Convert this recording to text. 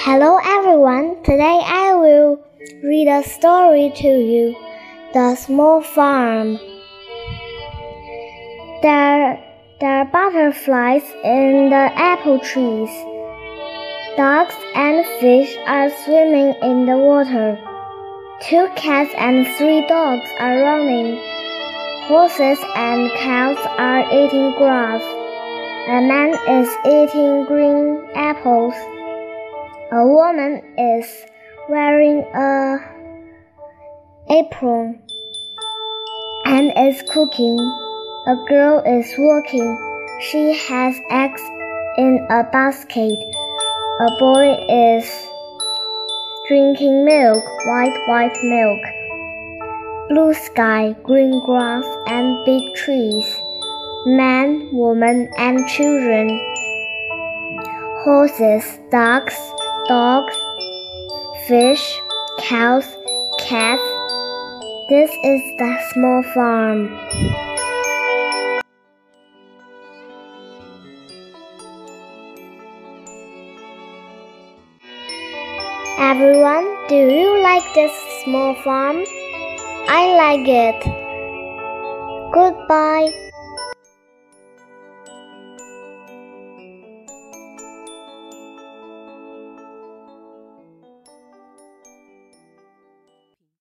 Hello everyone, today I will read a story to you The Small Farm. There, there are butterflies in the apple trees. Ducks and fish are swimming in the water. Two cats and three dogs are running. Horses and cows are eating grass. A man is eating green apples. A woman is wearing a apron and is cooking. A girl is walking. She has eggs in a basket. A boy is drinking milk, white, white milk. Blue sky, green grass, and big trees. Men, women, and children. Horses, ducks, dogs, fish, cows, cats. This is the small farm. Everyone, do you like this small farm? I like it. Goodbye.